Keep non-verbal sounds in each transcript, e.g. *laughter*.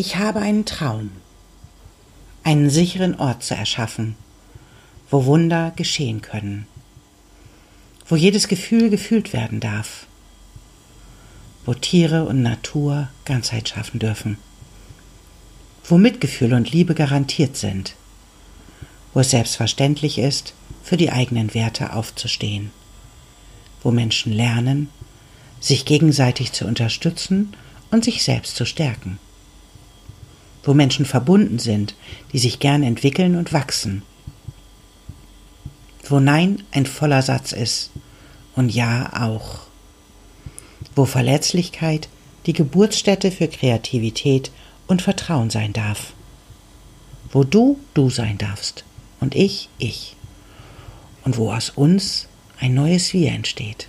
Ich habe einen Traum, einen sicheren Ort zu erschaffen, wo Wunder geschehen können, wo jedes Gefühl gefühlt werden darf, wo Tiere und Natur Ganzheit schaffen dürfen, wo Mitgefühl und Liebe garantiert sind, wo es selbstverständlich ist, für die eigenen Werte aufzustehen, wo Menschen lernen, sich gegenseitig zu unterstützen und sich selbst zu stärken, wo Menschen verbunden sind, die sich gern entwickeln und wachsen, wo Nein ein voller Satz ist und Ja auch, wo Verletzlichkeit die Geburtsstätte für Kreativität und Vertrauen sein darf, wo du du sein darfst und ich ich und wo aus uns ein neues Wir entsteht.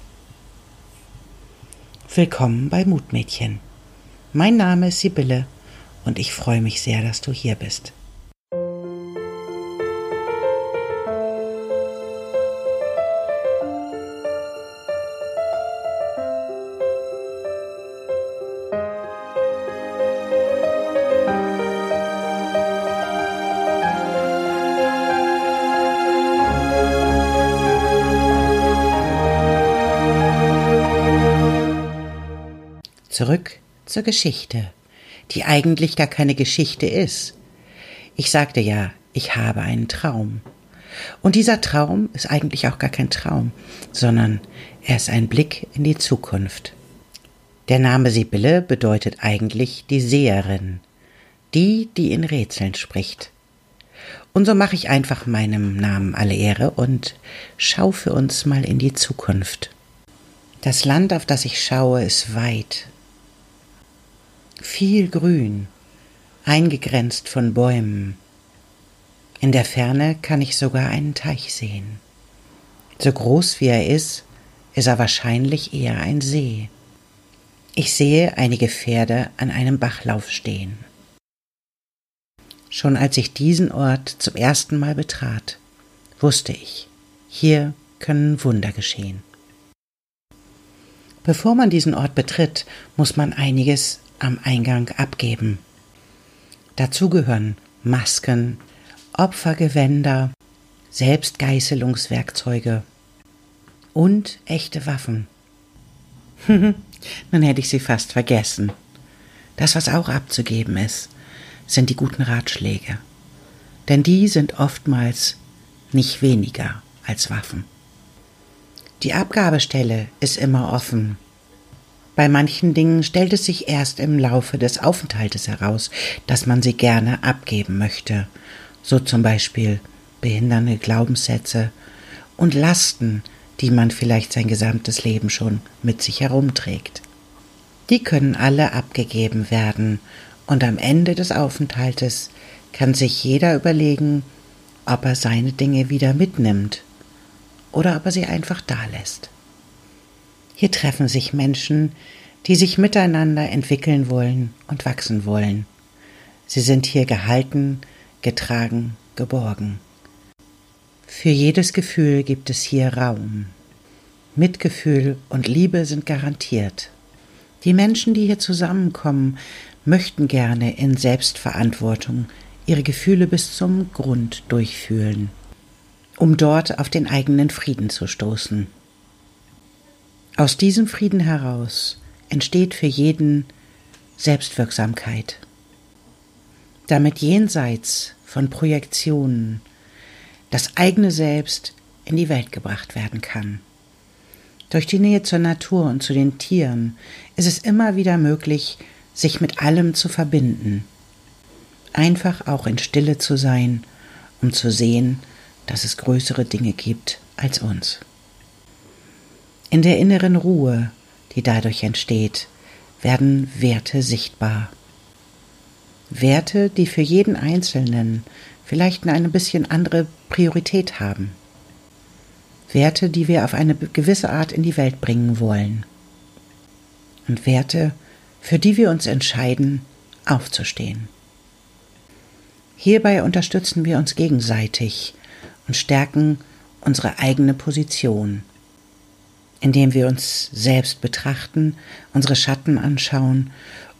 Willkommen bei Mutmädchen. Mein Name ist Sibylle und ich freue mich sehr, dass du hier bist. Zurück zur Geschichte, die eigentlich gar keine Geschichte ist. Ich sagte ja, ich habe einen Traum. Und dieser Traum ist eigentlich auch gar kein Traum, sondern er ist ein Blick in die Zukunft. Der Name Sibylle bedeutet eigentlich die Seherin, die, die in Rätseln spricht. Und so mache ich einfach meinem Namen alle Ehre und schau für uns mal in die Zukunft. Das Land, auf das ich schaue, ist weit viel Grün, eingegrenzt von Bäumen. In der Ferne kann ich sogar einen Teich sehen. So groß wie er ist, ist er wahrscheinlich eher ein See. Ich sehe einige Pferde an einem Bachlauf stehen. Schon als ich diesen Ort zum ersten Mal betrat, wusste ich, hier können Wunder geschehen. Bevor man diesen Ort betritt, muss man einiges am Eingang abgeben. Dazu gehören Masken, Opfergewänder, Selbstgeißelungswerkzeuge und echte Waffen. *laughs* Nun hätte ich sie fast vergessen. Das, was auch abzugeben ist, sind die guten Ratschläge. Denn die sind oftmals nicht weniger als Waffen. Die Abgabestelle ist immer offen bei manchen Dingen stellt es sich erst im Laufe des Aufenthaltes heraus, dass man sie gerne abgeben möchte, so zum Beispiel behindernde Glaubenssätze und Lasten, die man vielleicht sein gesamtes Leben schon mit sich herumträgt. Die können alle abgegeben werden, und am Ende des Aufenthaltes kann sich jeder überlegen, ob er seine Dinge wieder mitnimmt oder ob er sie einfach dalässt. Hier treffen sich Menschen, die sich miteinander entwickeln wollen und wachsen wollen. Sie sind hier gehalten, getragen, geborgen. Für jedes Gefühl gibt es hier Raum. Mitgefühl und Liebe sind garantiert. Die Menschen, die hier zusammenkommen, möchten gerne in Selbstverantwortung ihre Gefühle bis zum Grund durchfühlen, um dort auf den eigenen Frieden zu stoßen. Aus diesem Frieden heraus entsteht für jeden Selbstwirksamkeit, damit jenseits von Projektionen das eigene Selbst in die Welt gebracht werden kann. Durch die Nähe zur Natur und zu den Tieren ist es immer wieder möglich, sich mit allem zu verbinden, einfach auch in Stille zu sein, um zu sehen, dass es größere Dinge gibt als uns in der inneren Ruhe, die dadurch entsteht, werden Werte sichtbar. Werte, die für jeden Einzelnen vielleicht eine bisschen andere Priorität haben. Werte, die wir auf eine gewisse Art in die Welt bringen wollen. Und Werte, für die wir uns entscheiden, aufzustehen. Hierbei unterstützen wir uns gegenseitig und stärken unsere eigene Position indem wir uns selbst betrachten, unsere Schatten anschauen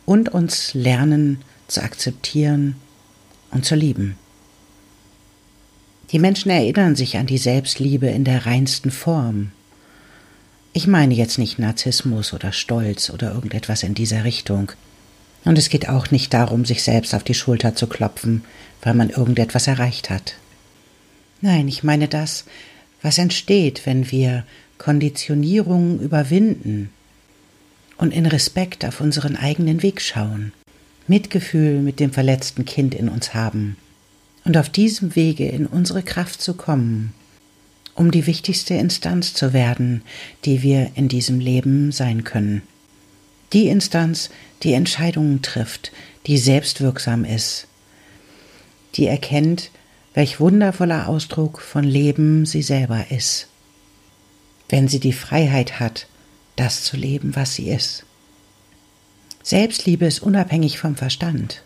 und uns lernen zu akzeptieren und zu lieben. Die Menschen erinnern sich an die Selbstliebe in der reinsten Form. Ich meine jetzt nicht Narzissmus oder Stolz oder irgendetwas in dieser Richtung. Und es geht auch nicht darum, sich selbst auf die Schulter zu klopfen, weil man irgendetwas erreicht hat. Nein, ich meine das, was entsteht, wenn wir Konditionierungen überwinden und in Respekt auf unseren eigenen Weg schauen, Mitgefühl mit dem verletzten Kind in uns haben und auf diesem Wege in unsere Kraft zu kommen, um die wichtigste Instanz zu werden, die wir in diesem Leben sein können. Die Instanz, die Entscheidungen trifft, die selbstwirksam ist, die erkennt, welch wundervoller Ausdruck von Leben sie selber ist, wenn sie die Freiheit hat, das zu leben, was sie ist. Selbstliebe ist unabhängig vom Verstand.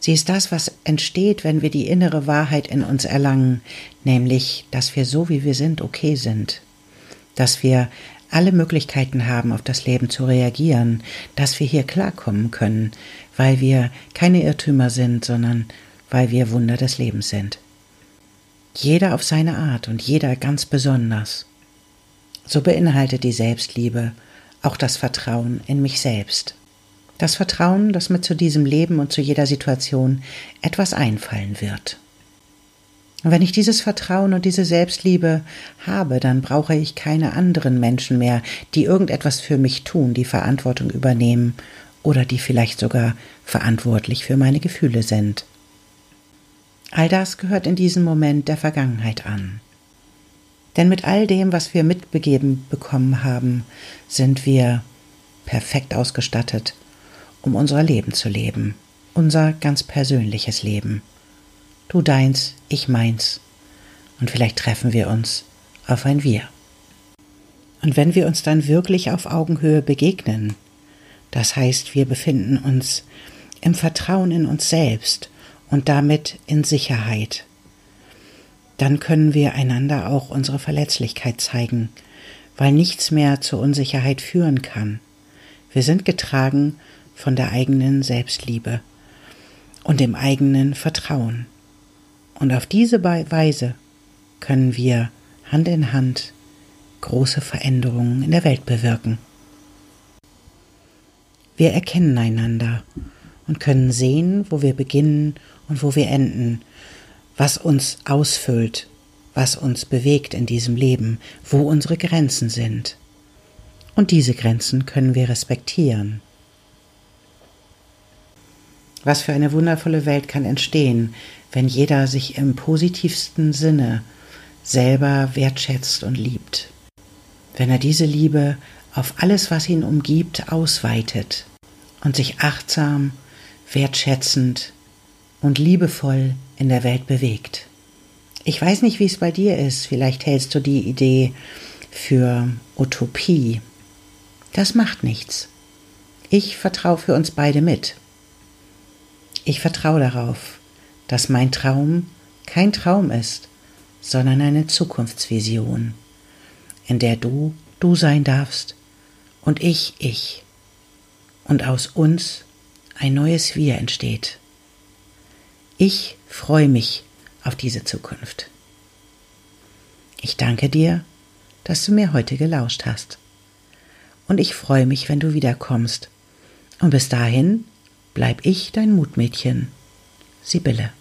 Sie ist das, was entsteht, wenn wir die innere Wahrheit in uns erlangen, nämlich, dass wir so wie wir sind okay sind, dass wir alle Möglichkeiten haben, auf das Leben zu reagieren, dass wir hier klarkommen können, weil wir keine Irrtümer sind, sondern weil wir Wunder des Lebens sind. Jeder auf seine Art und jeder ganz besonders. So beinhaltet die Selbstliebe auch das Vertrauen in mich selbst. Das Vertrauen, dass mir zu diesem Leben und zu jeder Situation etwas einfallen wird. Und wenn ich dieses Vertrauen und diese Selbstliebe habe, dann brauche ich keine anderen Menschen mehr, die irgendetwas für mich tun, die Verantwortung übernehmen oder die vielleicht sogar verantwortlich für meine Gefühle sind. All das gehört in diesem Moment der Vergangenheit an. Denn mit all dem, was wir mitbegeben bekommen haben, sind wir perfekt ausgestattet, um unser Leben zu leben, unser ganz persönliches Leben. Du deins, ich meins, und vielleicht treffen wir uns auf ein Wir. Und wenn wir uns dann wirklich auf Augenhöhe begegnen, das heißt, wir befinden uns im Vertrauen in uns selbst und damit in Sicherheit. Dann können wir einander auch unsere Verletzlichkeit zeigen, weil nichts mehr zur Unsicherheit führen kann. Wir sind getragen von der eigenen Selbstliebe und dem eigenen Vertrauen. Und auf diese Weise können wir Hand in Hand große Veränderungen in der Welt bewirken. Wir erkennen einander und können sehen, wo wir beginnen und wo wir enden, was uns ausfüllt, was uns bewegt in diesem Leben, wo unsere Grenzen sind. Und diese Grenzen können wir respektieren. Was für eine wundervolle Welt kann entstehen, wenn jeder sich im positivsten Sinne selber wertschätzt und liebt. Wenn er diese Liebe auf alles, was ihn umgibt, ausweitet und sich achtsam, wertschätzend und liebevoll in der Welt bewegt. Ich weiß nicht, wie es bei dir ist. Vielleicht hältst du die Idee für Utopie. Das macht nichts. Ich vertraue für uns beide mit. Ich vertraue darauf, dass mein Traum kein Traum ist, sondern eine Zukunftsvision, in der du du sein darfst und ich ich und aus uns ein neues Wir entsteht. Ich freue mich auf diese Zukunft. Ich danke dir, dass du mir heute gelauscht hast. Und ich freue mich, wenn du wiederkommst. Und bis dahin bleib ich dein Mutmädchen, Sibylle.